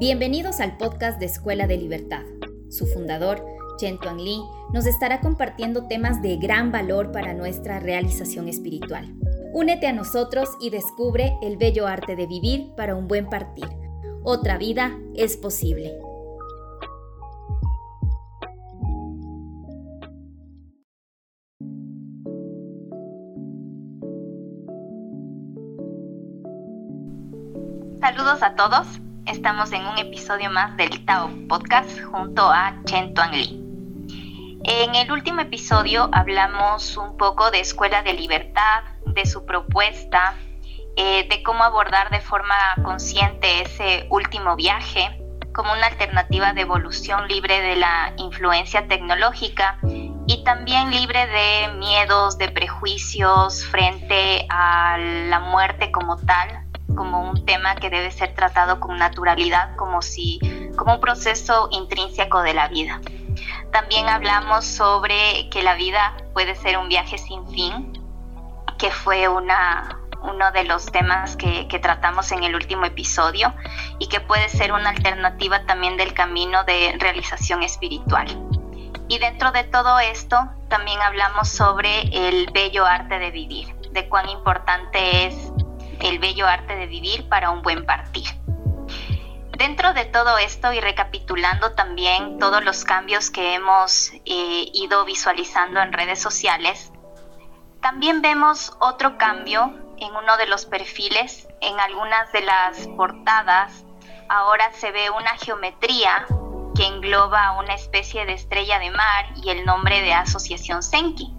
Bienvenidos al podcast de Escuela de Libertad. Su fundador, Chen Tuan Li, nos estará compartiendo temas de gran valor para nuestra realización espiritual. Únete a nosotros y descubre el bello arte de vivir para un buen partir. Otra vida es posible. Saludos a todos. Estamos en un episodio más del Tao Podcast junto a Chen Tuan Li. En el último episodio hablamos un poco de Escuela de Libertad, de su propuesta, eh, de cómo abordar de forma consciente ese último viaje como una alternativa de evolución libre de la influencia tecnológica y también libre de miedos, de prejuicios frente a la muerte como tal, como un tema que debe ser tratado con naturalidad, como si como un proceso intrínseco de la vida. También hablamos sobre que la vida puede ser un viaje sin fin, que fue una, uno de los temas que, que, tratamos en el último episodio y que puede ser una alternativa también del camino de realización espiritual. Y dentro de todo esto también hablamos sobre el bello arte de vivir, de cuán importante es el bello arte de vivir para un buen partir. Dentro de todo esto y recapitulando también todos los cambios que hemos eh, ido visualizando en redes sociales, también vemos otro cambio en uno de los perfiles, en algunas de las portadas, ahora se ve una geometría que engloba una especie de estrella de mar y el nombre de Asociación Senki.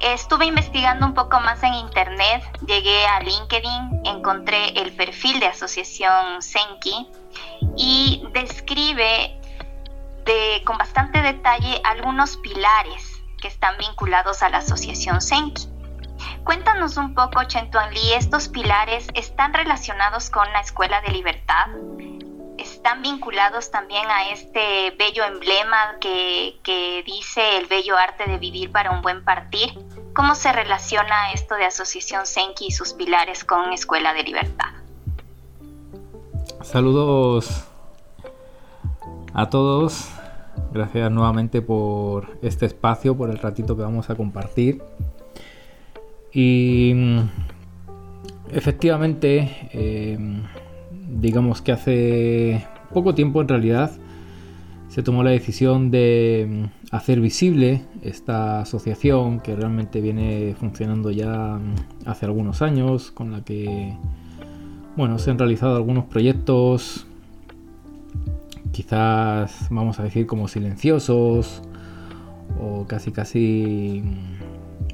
Estuve investigando un poco más en internet, llegué a LinkedIn, encontré el perfil de Asociación Senki y describe de, con bastante detalle algunos pilares que están vinculados a la Asociación Senki. Cuéntanos un poco, Chentuan Li, ¿estos pilares están relacionados con la Escuela de Libertad? ¿Están vinculados también a este bello emblema que, que dice el bello arte de vivir para un buen partir? ¿Cómo se relaciona esto de Asociación Senki y sus pilares con Escuela de Libertad? Saludos a todos. Gracias nuevamente por este espacio, por el ratito que vamos a compartir. Y mm, efectivamente, eh, digamos que hace poco tiempo en realidad se tomó la decisión de mm, hacer visible esta asociación que realmente viene funcionando ya mm, hace algunos años, con la que bueno, se han realizado algunos proyectos quizás vamos a decir como silenciosos o casi casi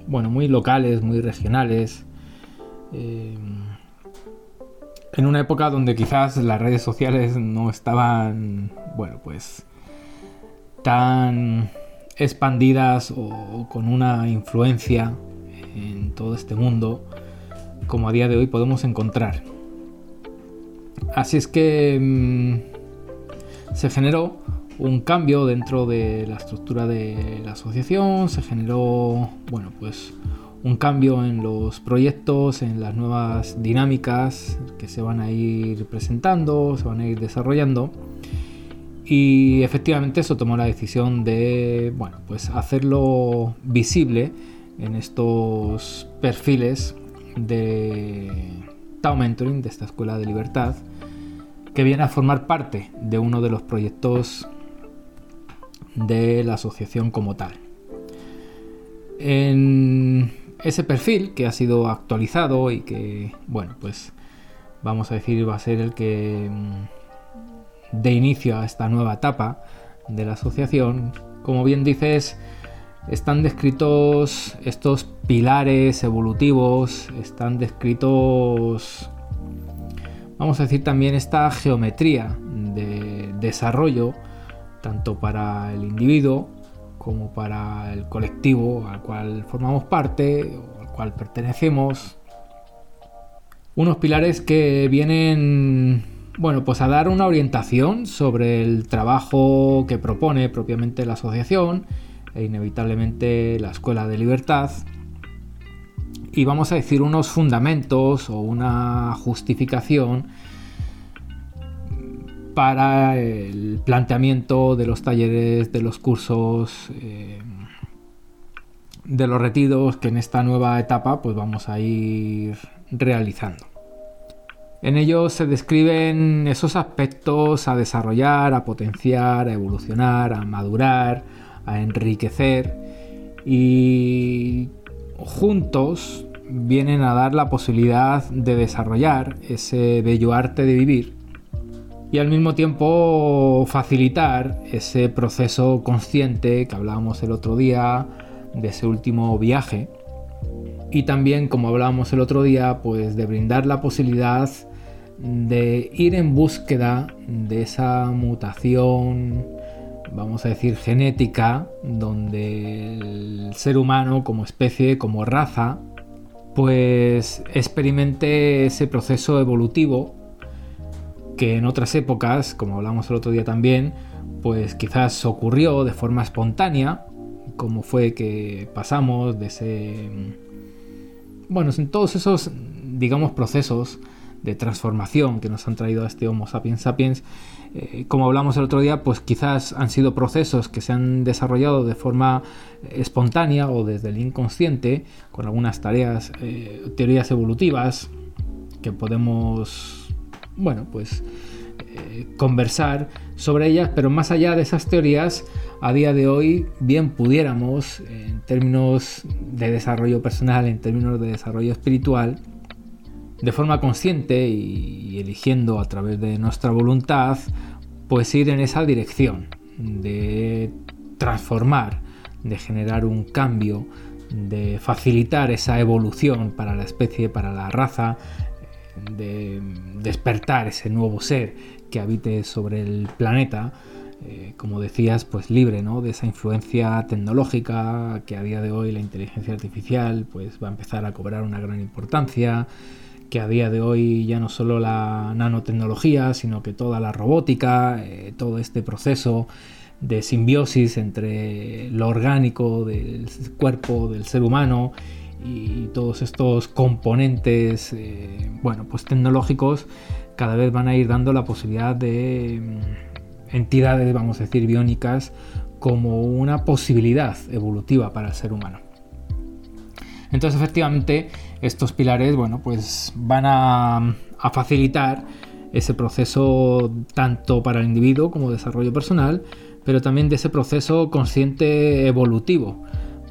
bueno, muy locales, muy regionales. Eh, en una época donde quizás las redes sociales no estaban, bueno, pues tan expandidas o con una influencia en todo este mundo como a día de hoy podemos encontrar. Así es que mm, se generó un cambio dentro de la estructura de la asociación, se generó, bueno, pues un cambio en los proyectos, en las nuevas dinámicas que se van a ir presentando, se van a ir desarrollando. Y efectivamente eso tomó la decisión de, bueno, pues hacerlo visible en estos perfiles de Tao Mentoring, de esta escuela de libertad, que viene a formar parte de uno de los proyectos de la asociación como tal. En ese perfil que ha sido actualizado y que, bueno, pues vamos a decir va a ser el que mm, de inicio a esta nueva etapa de la asociación, como bien dices, están descritos estos pilares evolutivos, están descritos, vamos a decir también esta geometría de desarrollo tanto para el individuo como para el colectivo al cual formamos parte o al cual pertenecemos. Unos pilares que vienen, bueno, pues a dar una orientación sobre el trabajo que propone propiamente la asociación e inevitablemente la Escuela de Libertad. Y vamos a decir unos fundamentos o una justificación para el planteamiento de los talleres, de los cursos, eh, de los retiros que en esta nueva etapa pues vamos a ir realizando. En ellos se describen esos aspectos a desarrollar, a potenciar, a evolucionar, a madurar, a enriquecer. Y juntos vienen a dar la posibilidad de desarrollar ese bello arte de vivir y al mismo tiempo facilitar ese proceso consciente que hablábamos el otro día de ese último viaje y también como hablábamos el otro día pues de brindar la posibilidad de ir en búsqueda de esa mutación vamos a decir genética donde el ser humano como especie como raza pues experimente ese proceso evolutivo que en otras épocas, como hablamos el otro día también, pues quizás ocurrió de forma espontánea, como fue que pasamos de ese... Bueno, en todos esos, digamos, procesos de transformación que nos han traído a este Homo sapiens sapiens, eh, como hablamos el otro día, pues quizás han sido procesos que se han desarrollado de forma espontánea o desde el inconsciente, con algunas tareas, eh, teorías evolutivas que podemos bueno, pues eh, conversar sobre ellas, pero más allá de esas teorías, a día de hoy bien pudiéramos, en términos de desarrollo personal, en términos de desarrollo espiritual, de forma consciente y eligiendo a través de nuestra voluntad, pues ir en esa dirección de transformar, de generar un cambio, de facilitar esa evolución para la especie, para la raza, de despertar ese nuevo ser que habite sobre el planeta, eh, como decías, pues libre ¿no? de esa influencia tecnológica que a día de hoy la inteligencia artificial pues, va a empezar a cobrar una gran importancia, que a día de hoy ya no solo la nanotecnología, sino que toda la robótica, eh, todo este proceso de simbiosis entre lo orgánico del cuerpo del ser humano y todos estos componentes, eh, bueno, pues tecnológicos cada vez van a ir dando la posibilidad de mm, entidades, vamos a decir, biónicas como una posibilidad evolutiva para el ser humano. Entonces, efectivamente, estos pilares, bueno, pues van a, a facilitar ese proceso tanto para el individuo como desarrollo personal, pero también de ese proceso consciente evolutivo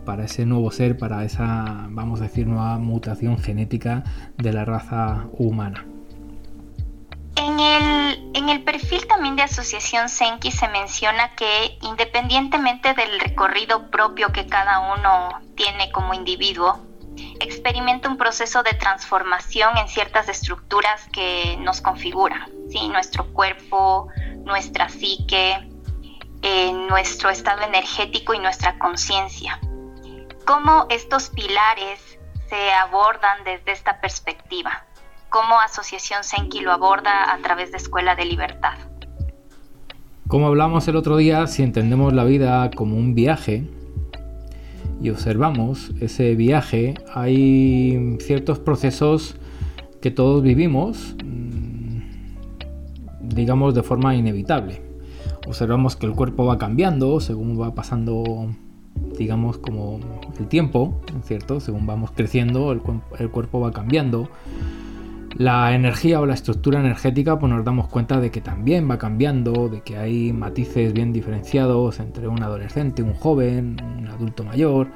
para ese nuevo ser, para esa, vamos a decir, nueva mutación genética de la raza humana. En el, perfil también de Asociación Senki se menciona que independientemente del recorrido propio que cada uno tiene como individuo, experimenta un proceso de transformación en ciertas estructuras que nos configuran, ¿sí? nuestro cuerpo, nuestra psique, eh, nuestro estado energético y nuestra conciencia cómo estos pilares se abordan desde esta perspectiva, cómo Asociación Senki lo aborda a través de Escuela de Libertad. Como hablamos el otro día, si entendemos la vida como un viaje y observamos ese viaje, hay ciertos procesos que todos vivimos, mm, digamos, de forma inevitable. Observamos que el cuerpo va cambiando según va pasando digamos, como el tiempo, ¿cierto? Según vamos creciendo, el, cuerpo va cambiando. La energía o la estructura energética, pues nos damos cuenta de que también va cambiando, de que hay matices bien diferenciados entre un adolescente, un joven, un adulto mayor.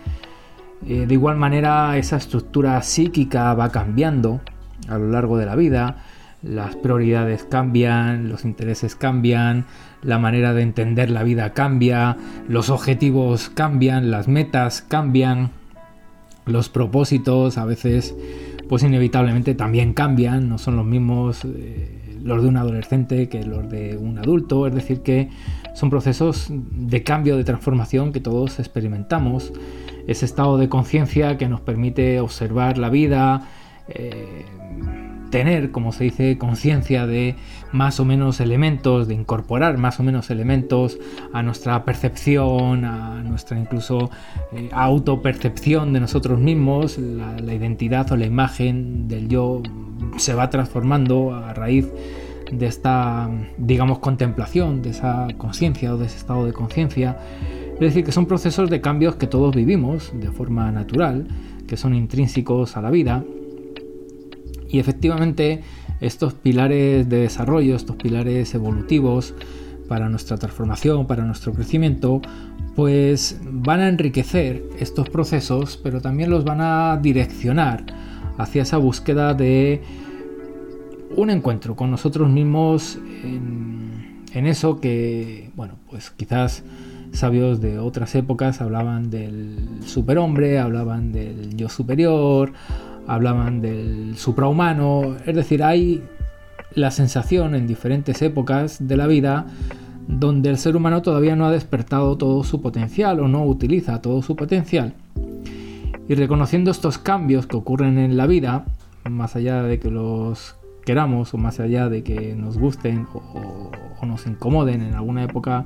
Eh, de igual manera, esa estructura psíquica va cambiando a lo largo de la vida las prioridades cambian, los intereses cambian, la manera de entender la vida cambia, los objetivos cambian, las metas cambian, los propósitos a veces pues inevitablemente también cambian, no son los mismos eh, los de un adolescente que los de un adulto, es decir que son procesos de cambio, de transformación que todos experimentamos, ese estado de conciencia que nos permite observar la vida, eh, tener, como se dice, conciencia de más o menos elementos, de incorporar más o menos elementos a nuestra percepción, a nuestra incluso eh, autopercepción de nosotros mismos, la, identidad o la imagen del yo se va transformando a raíz de esta, digamos, contemplación, de esa conciencia o de ese estado de conciencia. Es decir, que son procesos de cambios que todos vivimos de forma natural, que son intrínsecos a la vida. Y efectivamente, estos pilares de desarrollo, estos pilares evolutivos para nuestra transformación, para nuestro crecimiento, pues van a enriquecer estos procesos, pero también los van a direccionar hacia esa búsqueda de un encuentro con nosotros mismos en, eso que, bueno, pues quizás sabios de otras épocas hablaban del superhombre, hablaban del yo superior, hablaban del suprahumano, es decir, hay la sensación en diferentes épocas de la vida donde el ser humano todavía no ha despertado todo su potencial o no utiliza todo su potencial. Y reconociendo estos cambios que ocurren en la vida, más allá de que los queramos o más allá de que nos gusten o, nos incomoden en alguna época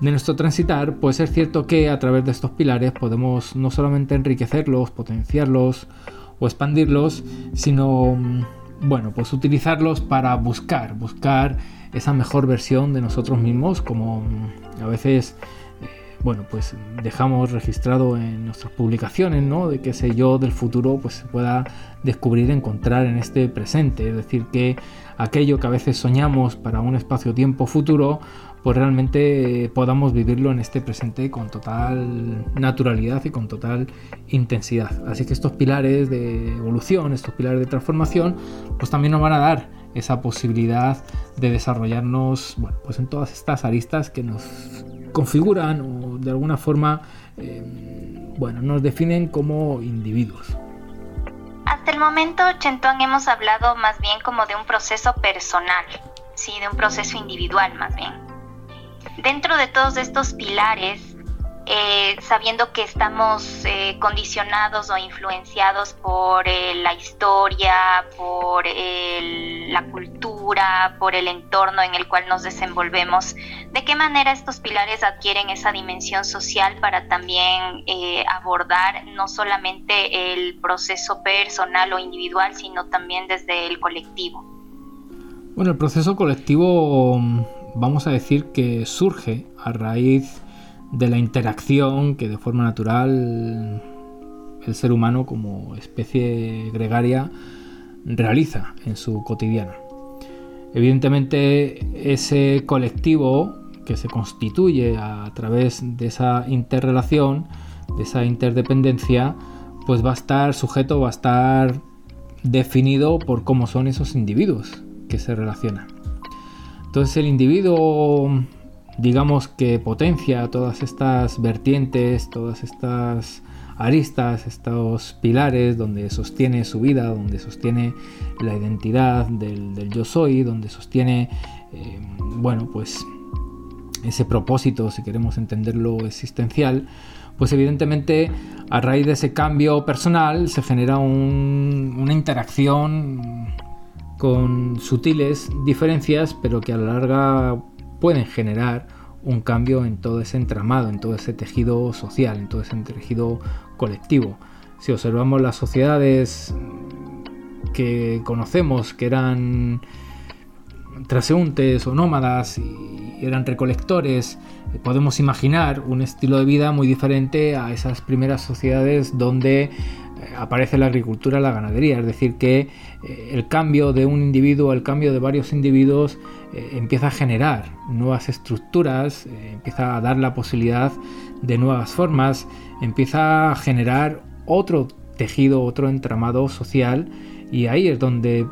de nuestro transitar, pues es cierto que a través de estos pilares podemos no solamente enriquecerlos, potenciarlos o expandirlos, sino bueno, pues utilizarlos para buscar, buscar esa mejor versión de nosotros mismos, como a veces bueno, pues dejamos registrado en nuestras publicaciones, ¿no? De que ese yo del futuro pues se pueda descubrir, encontrar en este presente. Es decir, que aquello que a veces soñamos para un espacio-tiempo futuro, pues realmente podamos vivirlo en este presente con total naturalidad y con total intensidad. Así que estos pilares de evolución, estos pilares de transformación, pues también nos van a dar esa posibilidad de desarrollarnos, bueno, pues en todas estas aristas que nos configuran o de alguna forma, eh, bueno, nos definen como individuos. Hasta el momento, Chentuan, hemos hablado más bien como de un proceso personal, sí, de un proceso individual más bien. Dentro de todos estos pilares, eh, sabiendo que estamos eh, condicionados o influenciados por eh, la historia, por la cultura, por el entorno en el cual nos desenvolvemos, ¿de qué manera estos pilares adquieren esa dimensión social para también abordar no solamente el proceso personal o individual, sino también desde el colectivo? Bueno, el proceso colectivo vamos a decir que surge a raíz de la interacción que de forma natural el ser humano como especie gregaria realiza en su cotidiano. Evidentemente ese colectivo que se constituye a través de esa interrelación, de esa interdependencia, pues va a estar sujeto, va a estar definido por cómo son esos individuos que se relacionan. Entonces el individuo digamos que potencia todas estas vertientes, todas estas aristas, estos pilares donde sostiene su vida, donde sostiene la identidad del, yo soy, donde sostiene, eh, bueno, pues ese propósito, si queremos entenderlo existencial, pues evidentemente a raíz de ese cambio personal se genera una interacción con sutiles diferencias, pero que a la larga pueden generar un cambio en todo ese entramado, en todo ese tejido social, en todo ese tejido colectivo. Si observamos las sociedades que conocemos, que eran transeúntes o nómadas y eran recolectores, podemos imaginar un estilo de vida muy diferente a esas primeras sociedades donde aparece la agricultura, la ganadería, es decir, que eh, el cambio de un individuo, el cambio de varios individuos eh, empieza a generar nuevas estructuras, eh, empieza a dar la posibilidad de nuevas formas, empieza a generar otro tejido, otro entramado social. Y ahí es donde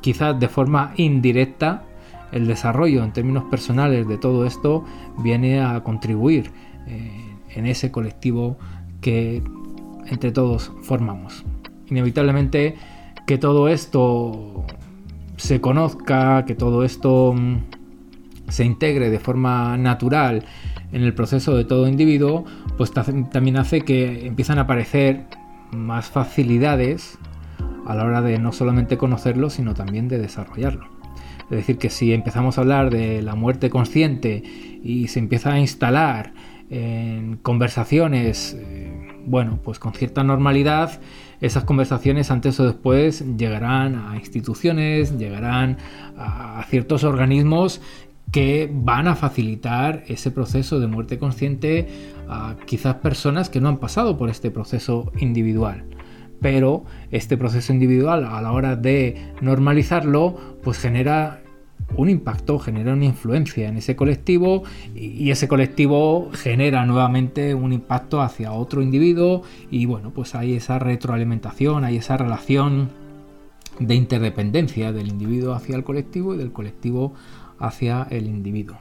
quizás de forma indirecta el desarrollo en términos personales de todo esto viene a contribuir en ese colectivo que entre todos formamos. Inevitablemente que todo esto se conozca, que todo esto mm, se integre de forma natural en el proceso de todo individuo, pues también hace que empiezan a aparecer más facilidades a la hora de no solamente conocerlo, sino también de desarrollarlo. Es decir, que si empezamos a hablar de la muerte consciente y se empieza a instalar en conversaciones eh, bueno, pues con cierta normalidad, esas conversaciones antes o después llegarán a instituciones, llegarán a ciertos organismos que van a facilitar ese proceso de muerte consciente a quizás personas que no han pasado por este proceso individual. Pero este proceso individual a la hora de normalizarlo pues genera un impacto, genera una influencia en ese colectivo y ese colectivo genera nuevamente un impacto hacia otro individuo y bueno, pues hay esa retroalimentación, hay esa relación de interdependencia del individuo hacia el colectivo y del colectivo hacia el individuo.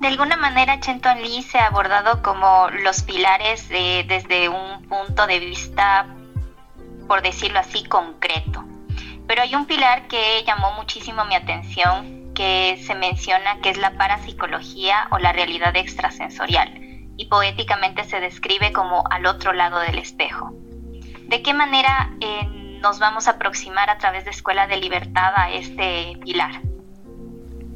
De alguna manera, Chenton Lee se ha abordado como los pilares desde un punto de vista, por decirlo así, concreto. Pero hay un pilar que llamó muchísimo mi atención, que se menciona que es la parapsicología o la realidad extrasensorial, y poéticamente se describe como al otro lado del espejo. ¿De qué manera eh, nos vamos a aproximar a través de Escuela de Libertad a este pilar?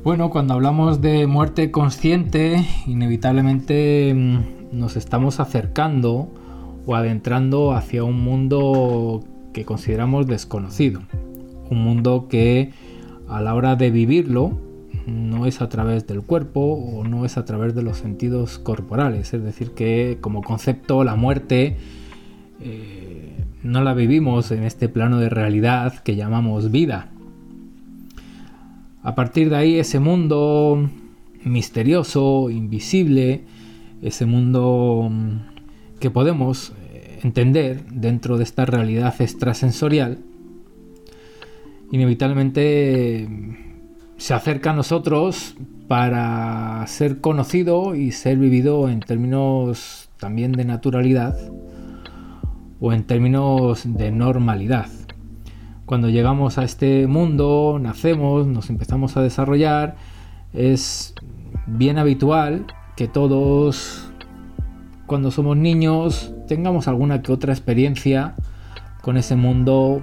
Bueno, cuando hablamos de muerte consciente, inevitablemente mm, nos estamos acercando o adentrando hacia un mundo que consideramos desconocido. Un mundo que a la hora de vivirlo no es a través del cuerpo o no es a través de los sentidos corporales. Es decir, que como concepto la muerte eh, no la vivimos en este plano de realidad que llamamos vida a partir de ahí ese mundo misterioso, invisible, ese mundo mm, que podemos eh, entender dentro de esta realidad extrasensorial, inevitablemente se acerca a nosotros para ser conocido y ser vivido en términos también de naturalidad o en términos de normalidad. Cuando llegamos a este mundo, nacemos, nos empezamos a desarrollar, es bien habitual que todos, cuando somos niños, tengamos alguna que otra experiencia con ese mundo,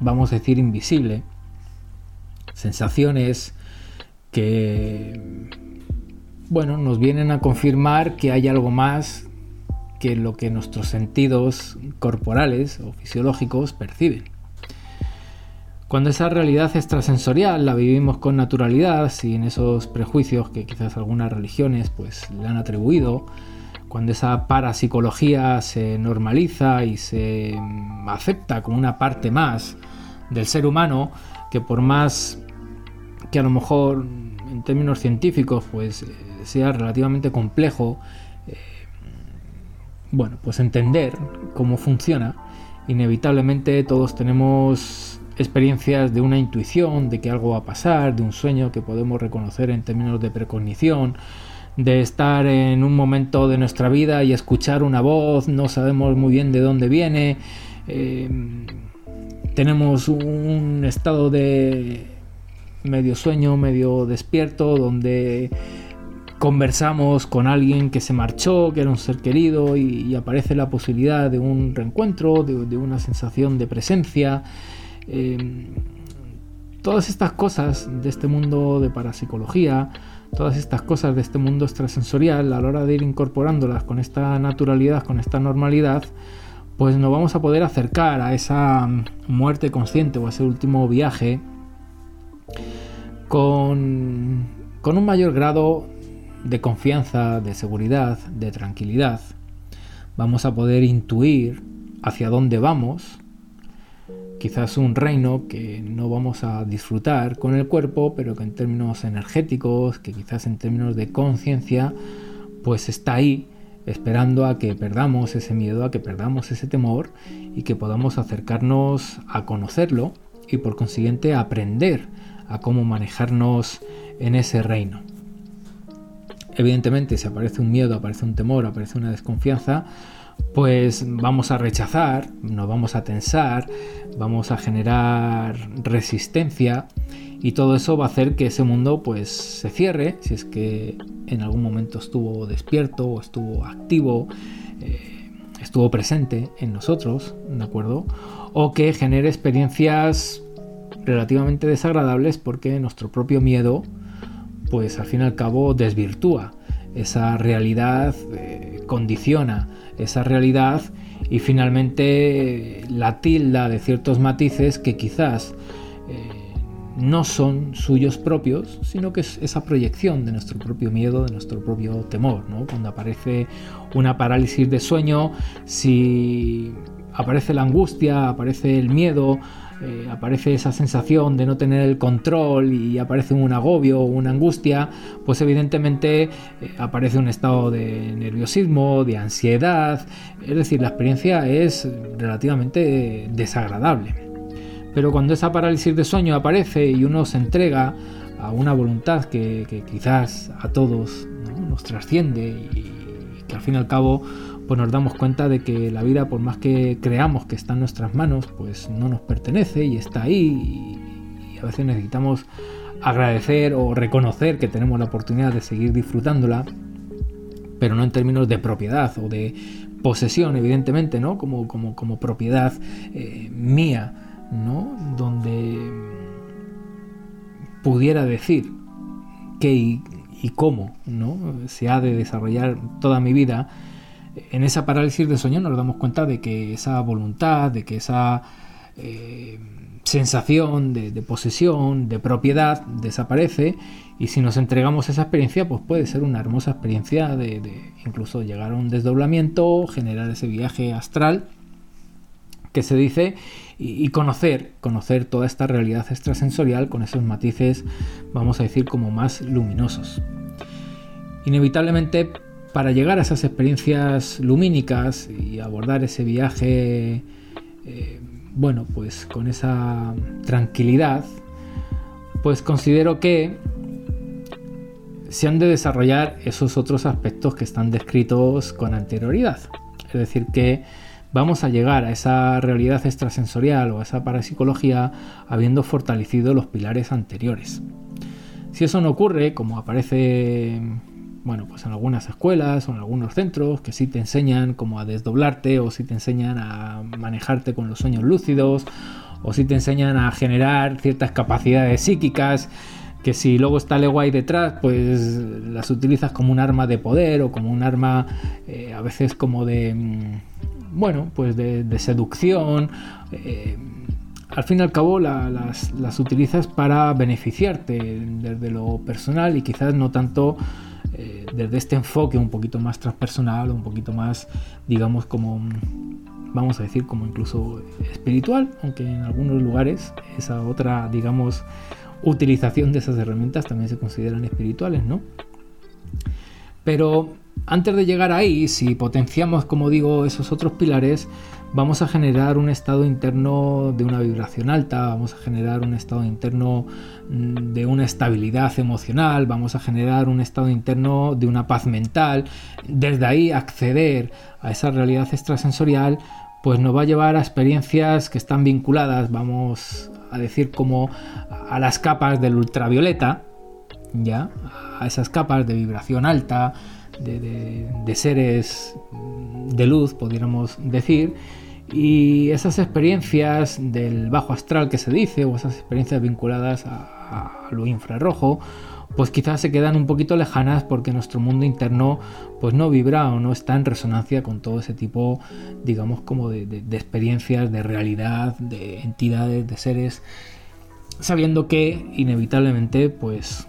vamos a decir, invisible. Sensaciones que, bueno, nos vienen a confirmar que hay algo más que lo que nuestros sentidos corporales o fisiológicos perciben. Cuando esa realidad extrasensorial la vivimos con naturalidad, sin esos prejuicios que quizás algunas religiones pues le han atribuido, cuando esa parapsicología se normaliza y se mm, acepta como una parte más del ser humano, que por más que a lo mejor en términos científicos pues eh, sea relativamente complejo, eh, bueno, pues entender cómo funciona, inevitablemente todos tenemos experiencias de una intuición, de que algo va a pasar, de un sueño que podemos reconocer en términos de precognición, de estar en un momento de nuestra vida y escuchar una voz, no sabemos muy bien de dónde viene, eh, tenemos un estado de medio sueño, medio despierto, donde conversamos con alguien que se marchó, que era un ser querido, y, aparece la posibilidad de un reencuentro, de una sensación de presencia. Em, todas estas cosas de este mundo de parapsicología, todas estas cosas de este mundo extrasensorial, a la hora de ir incorporándolas con esta naturalidad, con esta normalidad, pues nos vamos a poder acercar a esa muerte consciente o a ese último viaje con, con un mayor grado de confianza, de seguridad, de tranquilidad. Vamos a poder intuir hacia dónde vamos quizás un reino que no vamos a disfrutar con el cuerpo, pero que en términos energéticos, que quizás en términos de conciencia, pues está ahí esperando a que perdamos ese miedo, a que perdamos ese temor y que podamos acercarnos a conocerlo y por consiguiente aprender a cómo manejarnos en ese reino. Evidentemente, si aparece un miedo, aparece un temor, aparece una desconfianza, pues vamos a rechazar, nos vamos a tensar, vamos a generar resistencia y todo eso va a hacer que ese mundo pues se cierre si es que en algún momento estuvo despierto o estuvo activo, eh, estuvo presente en nosotros, ¿de acuerdo? O que genere experiencias relativamente desagradables porque nuestro propio miedo pues al fin y al cabo desvirtúa esa realidad, eh, condiciona esa realidad y finalmente la tilda de ciertos matices que quizás eh, no son suyos propios, sino que es esa proyección de nuestro propio miedo, de nuestro propio temor. Cuando aparece una parálisis de sueño, si aparece la angustia, aparece el miedo, eh, aparece esa sensación de no tener el control y aparece un agobio o una angustia, pues evidentemente eh, aparece un estado de nerviosismo, de ansiedad, es decir, la experiencia es relativamente desagradable. Pero cuando esa parálisis de sueño aparece y uno se entrega a una voluntad que, quizás a todos nos trasciende y que al fin y al cabo pues nos damos cuenta de que la vida, por más que creamos que está en nuestras manos, pues no nos pertenece y está ahí y, a veces necesitamos agradecer o reconocer que tenemos la oportunidad de seguir disfrutándola, pero no en términos de propiedad o de posesión, evidentemente, ¿no? Como, como, como propiedad eh, mía, ¿no? Donde pudiera decir qué y, y cómo, ¿no? Se ha de desarrollar toda mi vida en esa parálisis de sueño nos damos cuenta de que esa voluntad, de que esa eh, sensación de, posesión, de propiedad desaparece y si nos entregamos a esa experiencia pues puede ser una hermosa experiencia de, incluso llegar a un desdoblamiento, generar ese viaje astral que se dice y, conocer, conocer toda esta realidad extrasensorial con esos matices, vamos a decir, como más luminosos. Inevitablemente para llegar a esas experiencias lumínicas y abordar ese viaje, eh, bueno, pues con esa tranquilidad, pues considero que se han de desarrollar esos otros aspectos que están descritos con anterioridad. Es decir, que vamos a llegar a esa realidad extrasensorial o a esa parapsicología habiendo fortalecido los pilares anteriores. Si eso no ocurre, como aparece bueno, pues en algunas escuelas o en algunos centros que sí te enseñan como a desdoblarte o sí te enseñan a manejarte con los sueños lúcidos o sí te enseñan a generar ciertas capacidades psíquicas que si luego está el ahí detrás, pues las utilizas como un arma de poder o como un arma eh, a veces como de, mm, bueno, pues de, seducción. Eh, al fin y al cabo las, las utilizas para beneficiarte desde lo personal y quizás no tanto eh, desde este enfoque un poquito más transpersonal, un poquito más, digamos, como, vamos a decir, como incluso espiritual, aunque en algunos lugares esa otra, digamos, utilización de esas herramientas también se consideran espirituales, ¿no? Pero antes de llegar ahí, si potenciamos, como digo, esos otros pilares, vamos a generar un estado interno de una vibración alta, vamos a generar un estado interno mm, de una estabilidad emocional, vamos a generar un estado interno de una paz mental. Desde ahí acceder a esa realidad extrasensorial pues nos va a llevar a experiencias que están vinculadas, vamos a decir, como a las capas del ultravioleta, ya, a esas capas de vibración alta, de, de seres de luz, podríamos decir, y esas experiencias del bajo astral que se dice, o esas experiencias vinculadas a, lo infrarrojo, pues quizás se quedan un poquito lejanas porque nuestro mundo interno pues no vibra o no está en resonancia con todo ese tipo, digamos, como de, de experiencias, de realidad, de entidades, de seres, sabiendo que inevitablemente pues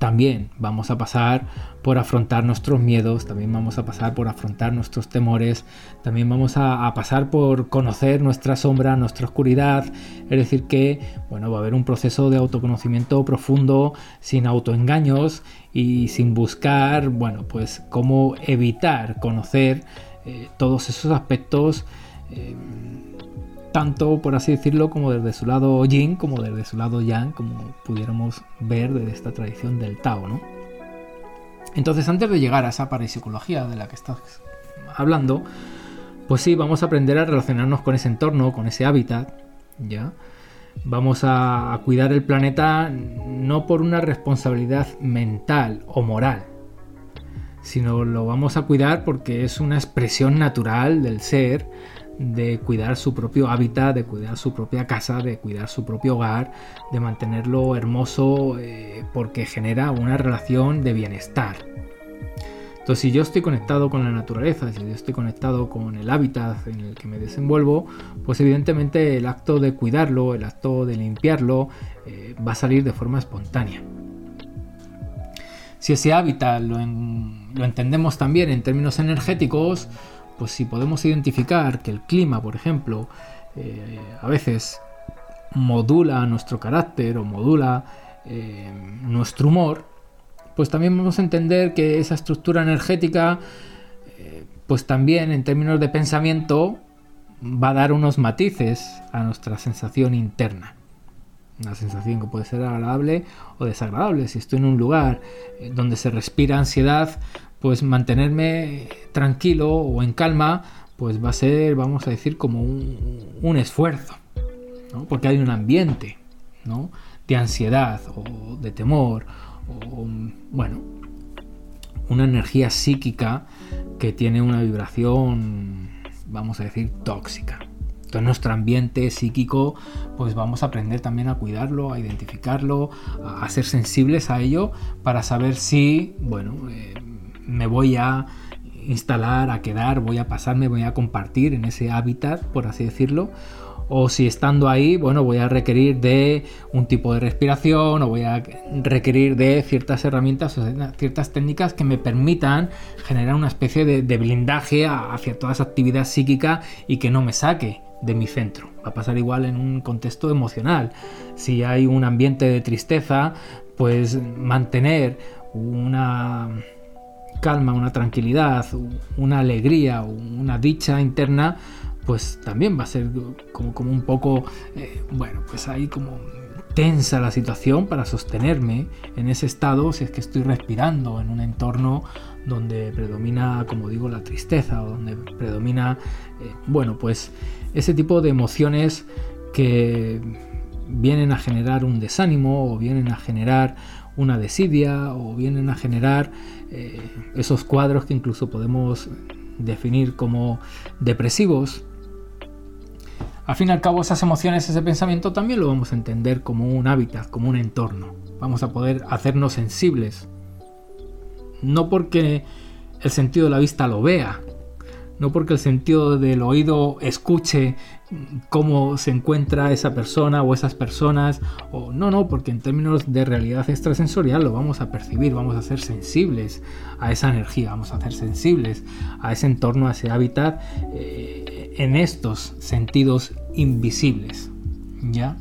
también vamos a pasar por afrontar nuestros miedos, también vamos a pasar por afrontar nuestros temores, también vamos a, pasar por conocer nuestra sombra, nuestra oscuridad, es decir que, bueno, va a haber un proceso de autoconocimiento profundo, sin autoengaños y sin buscar, bueno, pues cómo evitar conocer eh, todos esos aspectos. Eh, tanto por así decirlo como desde su lado yin como desde su lado yang, como pudiéramos ver desde esta tradición del Tao, ¿no? Entonces, antes de llegar a esa parapsicología de la que estás hablando, pues sí, vamos a aprender a relacionarnos con ese entorno, con ese hábitat, ¿ya? Vamos a, a cuidar el planeta no por una responsabilidad mental o moral, sino lo vamos a cuidar porque es una expresión natural del ser, de cuidar su propio hábitat, de cuidar su propia casa, de cuidar su propio hogar, de mantenerlo hermoso eh, porque genera una relación de bienestar. Entonces, si yo estoy conectado con la naturaleza, si yo estoy conectado con el hábitat en el que me desenvuelvo, pues evidentemente el acto de cuidarlo, el acto de limpiarlo, eh, va a salir de forma espontánea. Si ese hábitat lo, entendemos también en términos energéticos, pues si podemos identificar que el clima, por ejemplo, eh, a veces modula nuestro carácter o modula eh, nuestro humor, pues también vamos a entender que esa estructura energética, eh, pues también en términos de pensamiento, va a dar unos matices a nuestra sensación interna. Una sensación que puede ser agradable o desagradable. Si estoy en un lugar donde se respira ansiedad, pues mantenerme tranquilo o en calma, pues va a ser, vamos a decir, como un, esfuerzo. Porque hay un ambiente de ansiedad o de temor o, bueno, una energía psíquica que tiene una vibración, vamos a decir, tóxica. Entonces nuestro ambiente psíquico, pues vamos a aprender también a cuidarlo, a identificarlo, a, ser sensibles a ello para saber si, bueno, eh, me voy a instalar, a quedar, voy a pasarme, voy a compartir en ese hábitat, por así decirlo, o si estando ahí, bueno, voy a requerir de un tipo de respiración o voy a requerir de ciertas herramientas ciertas técnicas que me permitan generar una especie de, de blindaje hacia toda esa actividad psíquica y que no me saque de mi centro. Va a pasar igual en un contexto emocional. Si hay un ambiente de tristeza, pues mantener una calma, una tranquilidad, una alegría, una dicha interna, pues también va a ser como, un poco, eh, bueno, pues ahí como tensa la situación para sostenerme en ese estado si es que estoy respirando en un entorno donde predomina, como digo, la tristeza o donde predomina, eh, bueno, pues ese tipo de emociones que vienen a generar un desánimo o vienen a generar una desidia o vienen a generar eh, esos cuadros que incluso podemos definir como depresivos al fin y al cabo, esas emociones, ese pensamiento también lo vamos a entender como un hábitat, como un entorno. Vamos a poder hacernos sensibles. No porque el sentido de la vista lo vea, no porque el sentido del oído escuche cómo se encuentra esa persona o esas personas, o no, no, porque en términos de realidad extrasensorial lo vamos a percibir, vamos a ser sensibles a esa energía, vamos a ser sensibles a ese entorno, a ese hábitat. Eh, en estos sentidos invisibles. ¿Ya?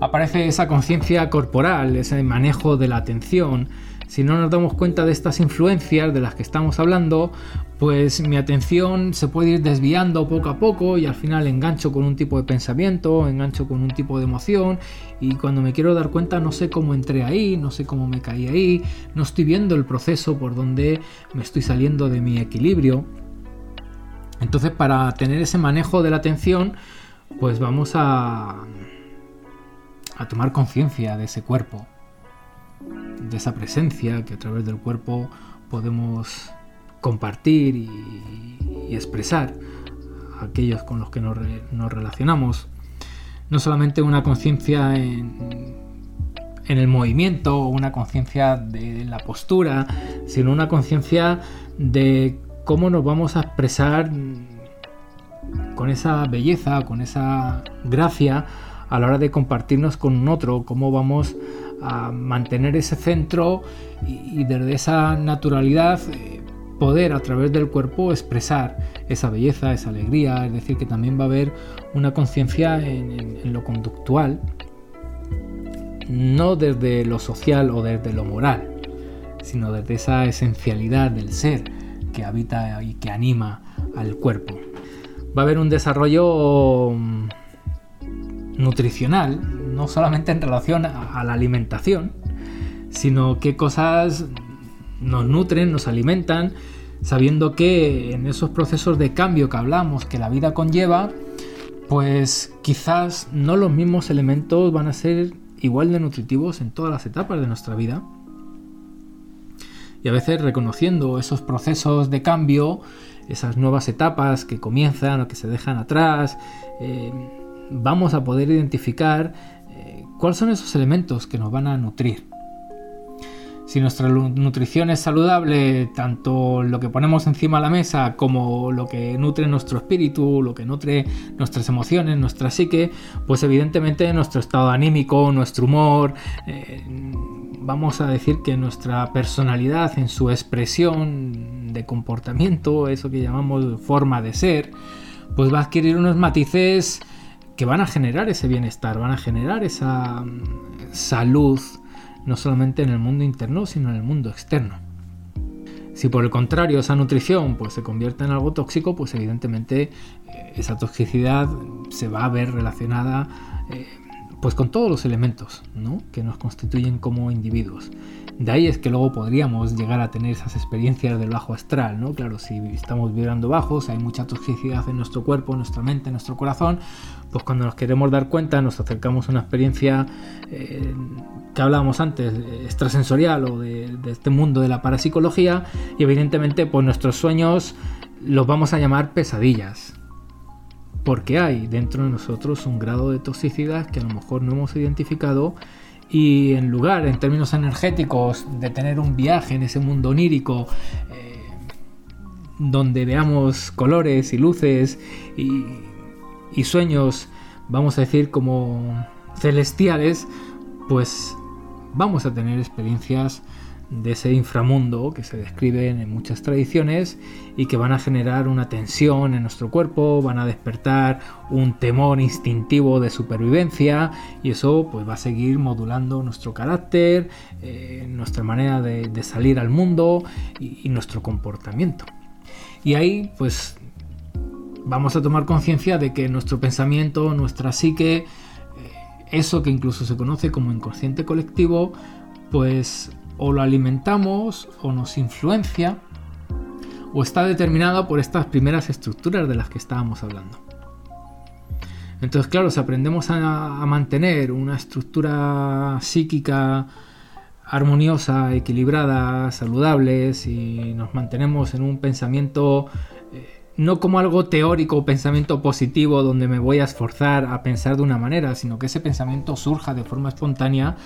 Aparece esa conciencia corporal, ese manejo de la atención. Si no nos damos cuenta de estas influencias de las que estamos hablando, pues mi atención se puede ir desviando poco a poco y al final engancho con un tipo de pensamiento, engancho con un tipo de emoción y cuando me quiero dar cuenta no sé cómo entré ahí, no sé cómo me caí ahí, no estoy viendo el proceso por donde me estoy saliendo de mi equilibrio. Entonces, para tener ese manejo de la atención, pues vamos a, a tomar conciencia de ese cuerpo, de esa presencia que a través del cuerpo podemos compartir y, expresar a aquellos con los que nos, relacionamos. No solamente una conciencia en, el movimiento una conciencia de la postura, sino una conciencia de cómo nos vamos a expresar con esa belleza, con esa gracia a la hora de compartirnos con otro, cómo vamos a mantener ese centro y, desde esa naturalidad eh, poder a través del cuerpo expresar esa belleza, esa alegría, es decir, que también va a haber una conciencia en lo conductual, no desde lo social o desde lo moral, sino desde esa esencialidad del ser que habita y que anima al cuerpo. Va a haber un desarrollo mm, nutricional, no solamente en relación a la alimentación, sino qué cosas nos nutren, nos alimentan, sabiendo que en esos procesos de cambio que hablamos, que la vida conlleva, pues quizás no los mismos elementos van a ser igual de nutritivos en todas las etapas de nuestra vida y a veces reconociendo esos procesos de cambio, esas nuevas etapas que comienzan o que se dejan atrás, eh, vamos a poder identificar eh, cuáles son esos elementos que nos van a nutrir. Si nuestra nutrición es saludable, tanto lo que ponemos encima de la mesa como lo que nutre nuestro espíritu, lo que nutre nuestras emociones, nuestra psique, pues evidentemente nuestro estado anímico, nuestro humor, eh, vamos a decir que nuestra personalidad en su expresión de comportamiento, eso que llamamos forma de ser, pues va a adquirir unos matices que van a generar ese bienestar, van a generar esa mm, salud, no solamente en el mundo interno, sino en el mundo externo. Si por el contrario esa nutrición pues, se convierte en algo tóxico, pues evidentemente eh, esa toxicidad se va a ver relacionada eh, pues con todos los elementos que nos constituyen como individuos. De ahí es que luego podríamos llegar a tener esas experiencias del bajo astral, ¿no? Claro, si estamos vibrando bajos, hay mucha toxicidad en nuestro cuerpo, en nuestra mente, en nuestro corazón, pues cuando nos queremos dar cuenta nos acercamos a una experiencia eh, que hablábamos antes, extrasensorial o de, de, este mundo de la parapsicología y evidentemente pues nuestros sueños los vamos a llamar pesadillas, porque hay dentro de nosotros un grado de toxicidad que a lo mejor no hemos identificado y en lugar, en términos energéticos, de tener un viaje en ese mundo onírico, eh, donde veamos colores y luces y, y sueños, vamos a decir, como celestiales, pues vamos a tener experiencias de ese inframundo que se describen en muchas tradiciones y que van a generar una tensión en nuestro cuerpo, van a despertar un temor instintivo de supervivencia y eso pues va a seguir modulando nuestro carácter, eh, nuestra manera de, salir al mundo y, nuestro comportamiento. Y ahí pues vamos a tomar conciencia de que nuestro pensamiento, nuestra psique, eh, eso que incluso se conoce como inconsciente colectivo, pues o lo alimentamos o nos influencia o está determinado por estas primeras estructuras de las que estábamos hablando. Entonces, claro, si aprendemos a, mantener una estructura psíquica armoniosa, equilibrada, saludable, si nos mantenemos en un pensamiento eh, no como algo teórico, pensamiento positivo donde me voy a esforzar a pensar de una manera, sino que ese pensamiento surja de forma espontánea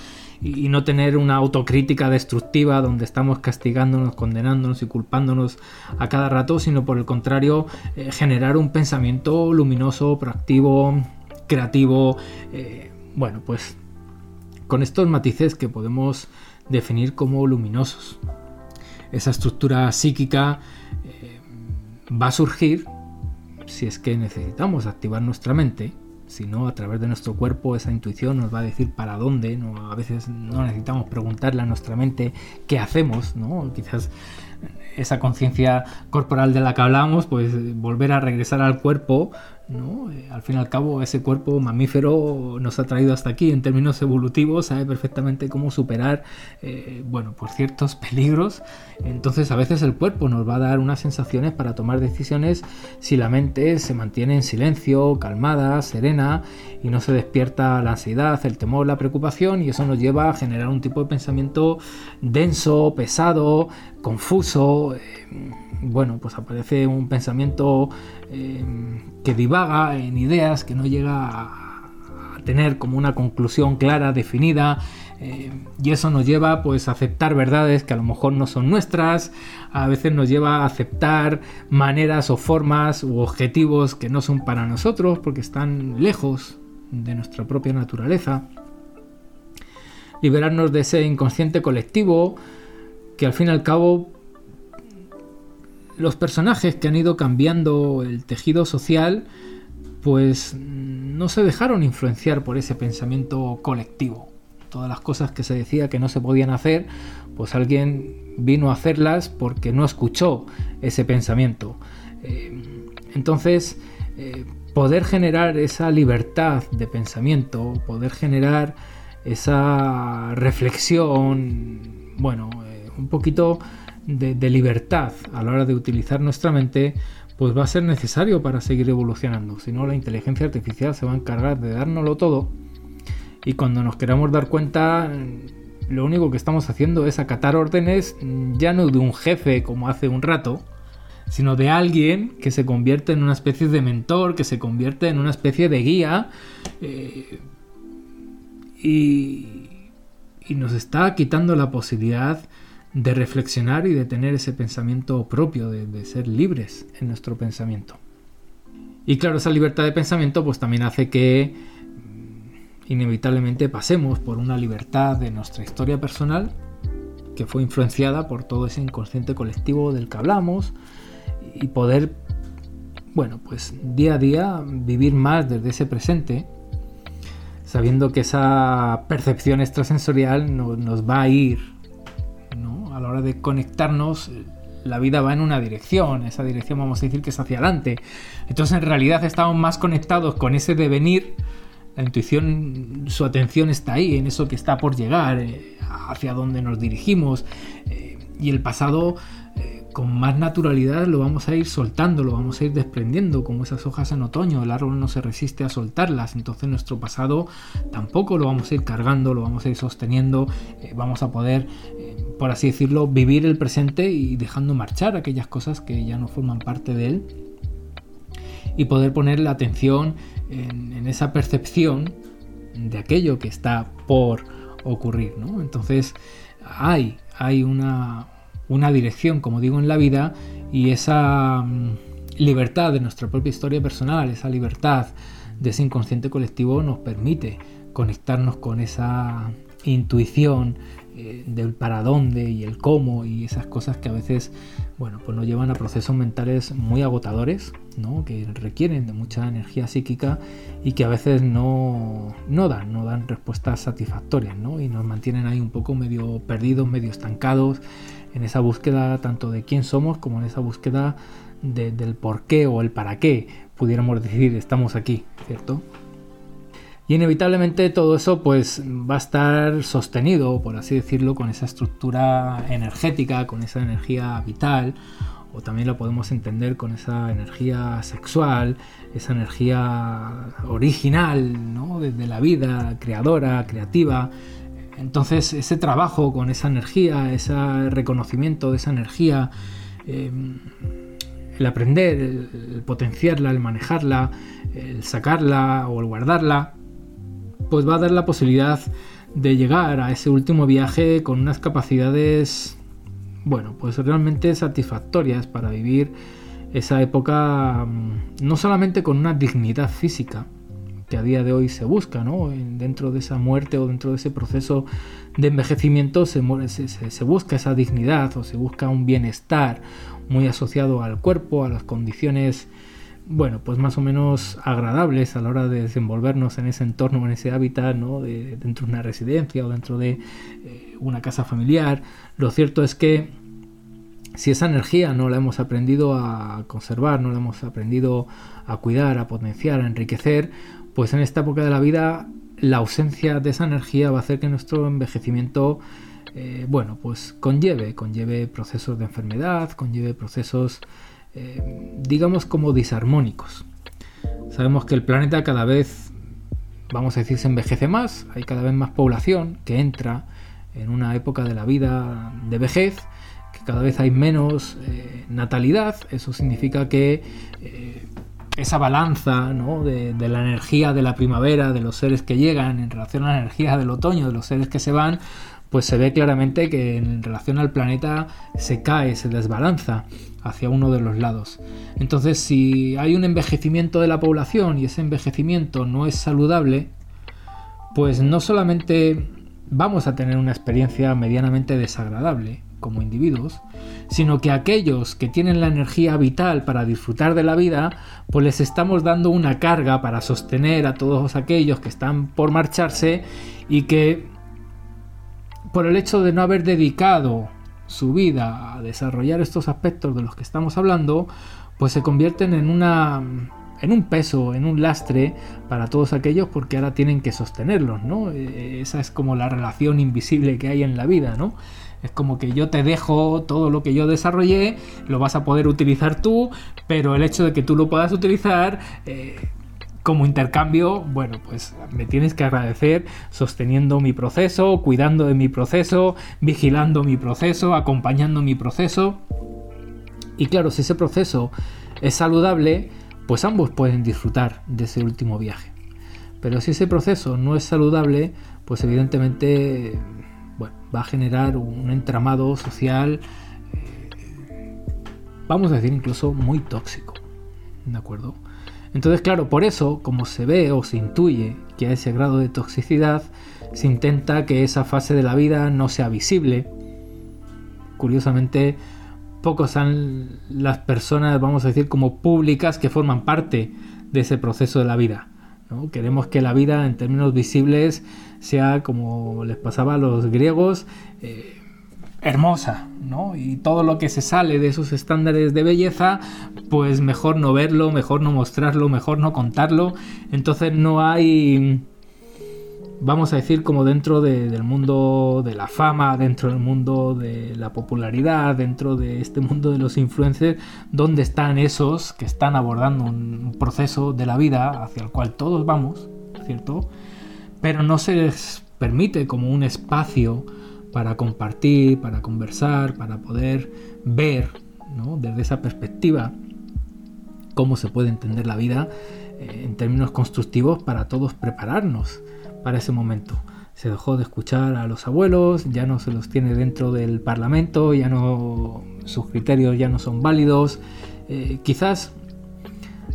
y, no tener una autocrítica destructiva donde estamos castigándonos, condenándonos y culpándonos a cada rato, sino por el contrario, eh, generar un pensamiento luminoso, proactivo, creativo, eh, bueno, pues con estos matices que podemos definir como luminosos. Esa estructura psíquica eh, va a surgir si es que necesitamos activar nuestra mente sino a través de nuestro cuerpo esa intuición nos va a decir para dónde, a veces no necesitamos preguntarle a nuestra mente qué hacemos, ¿no? quizás esa conciencia corporal de la que hablamos, pues volver a regresar al cuerpo eh, al fin y al cabo, ese cuerpo mamífero nos ha traído hasta aquí. En términos evolutivos, sabe perfectamente cómo superar, eh, bueno, por ciertos peligros. Entonces, a veces el cuerpo nos va a dar unas sensaciones para tomar decisiones si la mente se mantiene en silencio, calmada, serena y no se despierta la ansiedad, el temor, la preocupación, y eso nos lleva a generar un tipo de pensamiento denso, pesado, confuso. Eh, bueno, pues aparece un pensamiento eh, que divaga en ideas, que no llega a, tener como una conclusión clara, definida, eh, y eso nos lleva pues a aceptar verdades que a lo mejor no son nuestras, a veces nos lleva a aceptar maneras o formas u objetivos que no son para nosotros porque están lejos de nuestra propia naturaleza. Liberarnos de ese inconsciente colectivo que al fin y al cabo los personajes que han ido cambiando el tejido social, pues no se dejaron influenciar por ese pensamiento colectivo. Todas las cosas que se decía que no se podían hacer, pues alguien vino a hacerlas porque no escuchó ese pensamiento. Eh, entonces, eh, poder generar esa libertad de pensamiento, poder generar esa reflexión, bueno, un poquito de, libertad a la hora de utilizar nuestra mente, pues va a ser necesario para seguir evolucionando. Si no, la inteligencia artificial se va a encargar de dárnoslo todo. Y cuando nos queramos dar cuenta, lo único que estamos haciendo es acatar órdenes ya no de un jefe como hace un rato, sino de alguien que se convierte en una especie de mentor, que se convierte en una especie de guía. Eh, y nos está quitando la posibilidad de reflexionar y de tener ese pensamiento propio, de, ser libres en nuestro pensamiento. Y claro, esa libertad de pensamiento pues también hace que mm, inevitablemente pasemos por una libertad de nuestra historia personal que fue influenciada por todo ese inconsciente colectivo del que hablamos y poder, bueno, pues día a día vivir más desde ese presente, sabiendo que esa percepción extrasensorial nos va a ir a la hora de conectarnos, la vida va en una dirección, esa dirección vamos a decir que es hacia adelante. Entonces en realidad estamos más conectados con ese devenir, la intuición, su atención está ahí, en eso que está por llegar, eh, hacia donde nos dirigimos, eh, y el pasado con más naturalidad lo vamos a ir soltando, lo vamos a ir desprendiendo, como esas hojas en otoño, el árbol no se resiste a soltarlas, entonces nuestro pasado tampoco lo vamos a ir cargando, lo vamos a ir sosteniendo, eh, vamos a poder, eh, por así decirlo, vivir el presente y dejando marchar aquellas cosas que ya no forman parte de él y poder poner la atención en, en esa percepción de aquello que está por ocurrir, ¿no? Entonces hay, hay una, una dirección, como digo, en la vida y esa mm, libertad de nuestra propia historia personal, esa libertad de ese inconsciente colectivo nos permite conectarnos con esa intuición eh, del para dónde y el cómo y esas cosas que a veces bueno pues nos llevan a procesos mentales muy agotadores ¿no? que requieren de mucha energía psíquica y que a veces no, no dan no dan respuestas satisfactorias ¿no? y nos mantienen ahí un poco medio perdidos medio estancados en esa búsqueda tanto de quién somos como en esa búsqueda del por qué o el para qué pudiéramos decir estamos aquí, ¿cierto? Y inevitablemente todo eso pues va a estar sostenido, por así decirlo, con esa estructura energética, con esa energía vital, o también lo podemos entender con esa energía sexual, esa energía original, ¿no? de la vida, creadora, creativa, entonces ese trabajo con esa energía, ese reconocimiento de esa energía, em, el aprender, el, potenciarla, el manejarla, el sacarla o el guardarla, pues va a dar la posibilidad de llegar a ese último viaje con unas capacidades, bueno, pues realmente satisfactorias para vivir esa época mm, no solamente con una dignidad física, que a día de hoy se busca, ¿no? Dentro de esa muerte o dentro de ese proceso de envejecimiento se, se, busca esa dignidad o se busca un bienestar muy asociado al cuerpo, a las condiciones, bueno, pues más o menos agradables a la hora de desenvolvernos en ese entorno, en ese hábitat, ¿no? De, dentro de una residencia o dentro de eh, una casa familiar. Lo cierto es que si esa energía no la hemos aprendido a conservar, no la hemos aprendido a cuidar, a potenciar, a enriquecer, pues en esta época de la vida la ausencia de esa energía va a hacer que nuestro envejecimiento, eh, bueno, pues conlleve, conlleve procesos de enfermedad, conlleve procesos, eh, digamos, como disarmónicos. Sabemos que el planeta cada vez, vamos a decir, se envejece más, hay cada vez más población que entra en una época de la vida de vejez, que cada vez hay menos eh, natalidad, eso significa que esa balanza de, la energía de la primavera, de los seres que llegan en relación a la energía del otoño, de los seres que se van, pues se ve claramente que en relación al planeta se cae, se desbalanza hacia uno de los lados. Entonces, si hay un envejecimiento de la población y ese envejecimiento no es saludable, pues no solamente vamos a tener una experiencia medianamente desagradable, como individuos, sino que aquellos que tienen la energía vital para disfrutar de la vida, pues les estamos dando una carga para sostener a todos aquellos que están por marcharse y que por el hecho de no haber dedicado su vida a desarrollar estos aspectos de los que estamos hablando, pues se convierten en una en un peso, en un lastre para todos aquellos porque ahora tienen que sostenerlos, ¿no? E, esa es como la relación invisible que hay en la vida, ¿no? Es como que yo te dejo todo lo que yo desarrollé, lo vas a poder utilizar tú, pero el hecho de que tú lo puedas utilizar eh, como intercambio, bueno, pues me tienes que agradecer sosteniendo mi proceso, cuidando de mi proceso, vigilando mi proceso, acompañando mi proceso. Y claro, si ese proceso es saludable, pues ambos pueden disfrutar de ese último viaje. Pero si ese proceso no es saludable, pues evidentemente va a generar un entramado social, eh, vamos a decir incluso muy tóxico, ¿de acuerdo? Entonces, claro, por eso, como se ve o se intuye que a ese grado de toxicidad, se intenta que esa fase de la vida no sea visible. Curiosamente, pocos son las personas, vamos a decir, como públicas que forman parte de ese proceso de la vida. Queremos que la vida en términos visibles sea como les pasaba a los griegos, eh, hermosa, ¿no? Y todo lo que se sale de esos estándares de belleza, pues mejor no verlo, mejor no mostrarlo, mejor no contarlo. Entonces no hay, vamos a decir, como dentro del mundo de la fama, dentro del mundo de la popularidad, dentro de este mundo de los influencers, donde están esos que están abordando un proceso de la vida hacia el cual todos vamos, ¿cierto? Pero no se les permite como un espacio para compartir, para conversar, para poder ver desde esa perspectiva cómo se puede entender la vida eh, en términos constructivos para todos prepararnos para ese momento. Se dejó de escuchar a los abuelos, ya no se los tiene dentro del Parlamento, ya no sus criterios ya no son válidos. Eh, quizás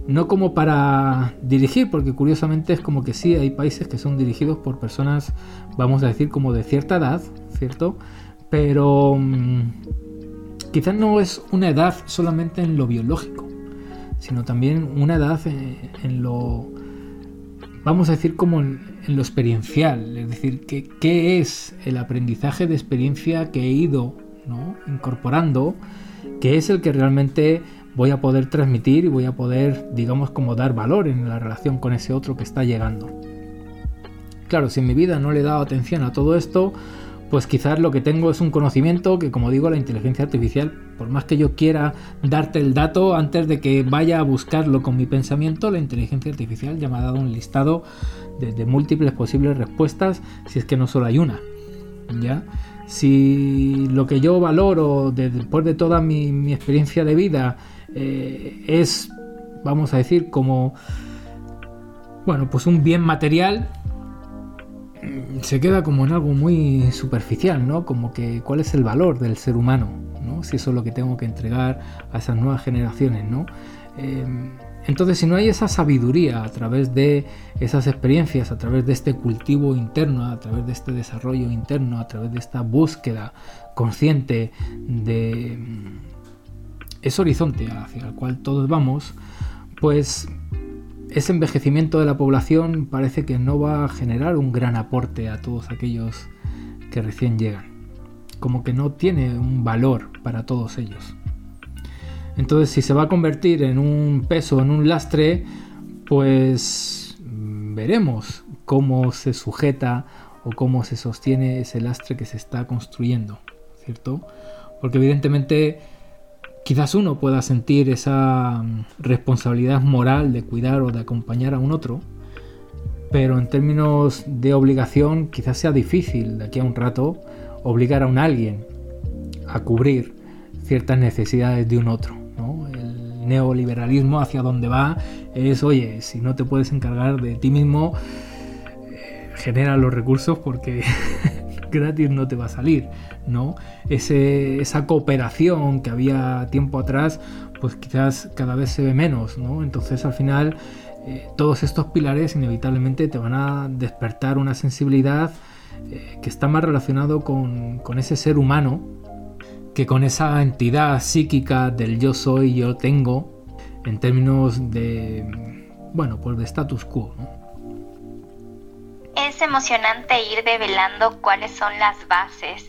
no como para dirigir, porque curiosamente es como que sí, hay países que son dirigidos por personas, vamos a decir, como de cierta edad, ¿cierto? Pero mm, quizás no es una edad solamente en lo biológico, sino también una edad eh, en, lo, vamos a decir, como en, lo experiencial, es decir, que, qué es el aprendizaje de experiencia que he ido incorporando, que es el que realmente voy a poder transmitir y voy a poder, digamos, como dar valor en la relación con ese otro que está llegando. Claro, si en mi vida no le he dado atención a todo esto, pues quizás lo que tengo es un conocimiento que, como digo, la inteligencia artificial, por más que yo quiera darte el dato antes de que vaya a buscarlo con mi pensamiento, la inteligencia artificial ya me ha dado un listado de, múltiples posibles respuestas, si es que no solo hay una. ¿Ya? Si lo que yo valoro después de toda mi experiencia de vida eh, es, vamos a decir, como, bueno, pues un bien material, se queda como en algo muy superficial, ¿no? Como que cuál es el valor del ser humano, ¿no? Si eso es lo que tengo que entregar a esas nuevas generaciones, ¿no? Em, entonces, si no hay esa sabiduría a través de esas experiencias, a través de este cultivo interno, a través de este desarrollo interno, a través de esta búsqueda consciente de, ese horizonte hacia el cual todos vamos, pues ese envejecimiento de la población parece que no va a generar un gran aporte a todos aquellos que recién llegan. Como que no tiene un valor para todos ellos. Entonces, si se va a convertir en un peso, en un lastre, pues veremos cómo se sujeta o cómo se sostiene ese lastre que se está construyendo, ¿cierto? Porque evidentemente Quizás uno pueda sentir esa mm, responsabilidad moral de cuidar o de acompañar a un otro, pero en términos de obligación quizás sea difícil de aquí a un rato obligar a un alguien a cubrir ciertas necesidades de un otro. El neoliberalismo hacia donde va es, oye, si no te puedes encargar de ti mismo, eh, genera los recursos porque gratis no te va a salir, ¿no? esa cooperación que había tiempo atrás, pues quizás cada vez se ve menos, ¿no? Entonces al final eh, todos estos pilares inevitablemente te van a despertar una sensibilidad eh, que está más relacionado con, ese ser humano que con esa entidad psíquica del yo soy, yo tengo, en términos de, bueno, pues de status quo. Es emocionante ir develando cuáles son las bases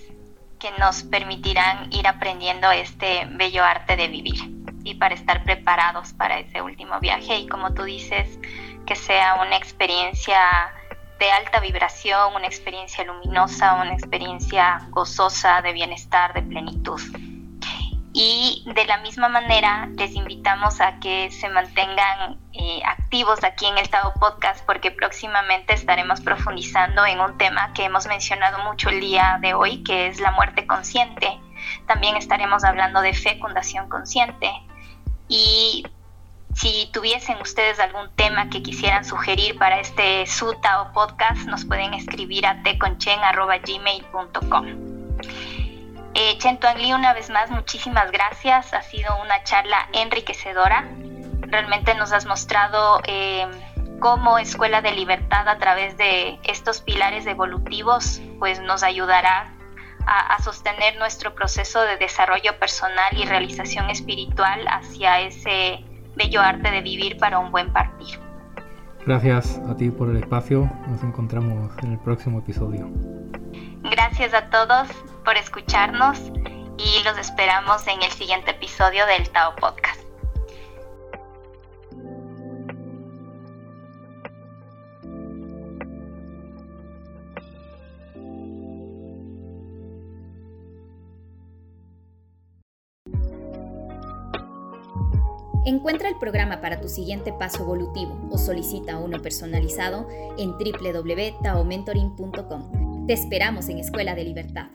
que nos permitirán ir aprendiendo este bello arte de vivir y para estar preparados para ese último viaje y como tú dices, que sea una experiencia de alta vibración, una experiencia luminosa, una experiencia gozosa de bienestar, de plenitud. Y de la misma manera les invitamos a que se mantengan eh, activos aquí en el Tao Podcast porque próximamente estaremos profundizando en un tema que hemos mencionado mucho el día de hoy, que es la muerte consciente. También estaremos hablando de fecundación consciente. Y Si tuviesen ustedes algún tema que quisieran sugerir para este Suta o podcast, nos pueden escribir a teconchen.gmail.com. Eh, Chen Li, una vez más, muchísimas gracias. Ha sido una charla enriquecedora. Realmente nos has mostrado eh, cómo Escuela de Libertad a través de estos pilares evolutivos pues nos ayudará a, sostener nuestro proceso de desarrollo personal y realización espiritual hacia ese bello arte de vivir para un buen partir. Gracias a ti por el espacio. Nos encontramos en el próximo episodio. Gracias a todos por escucharnos y los esperamos en el siguiente episodio del Tao Podcast. Encuentra el programa para tu siguiente paso evolutivo o solicita uno personalizado en www.taomentoring.com. Te esperamos en Escuela de Libertad.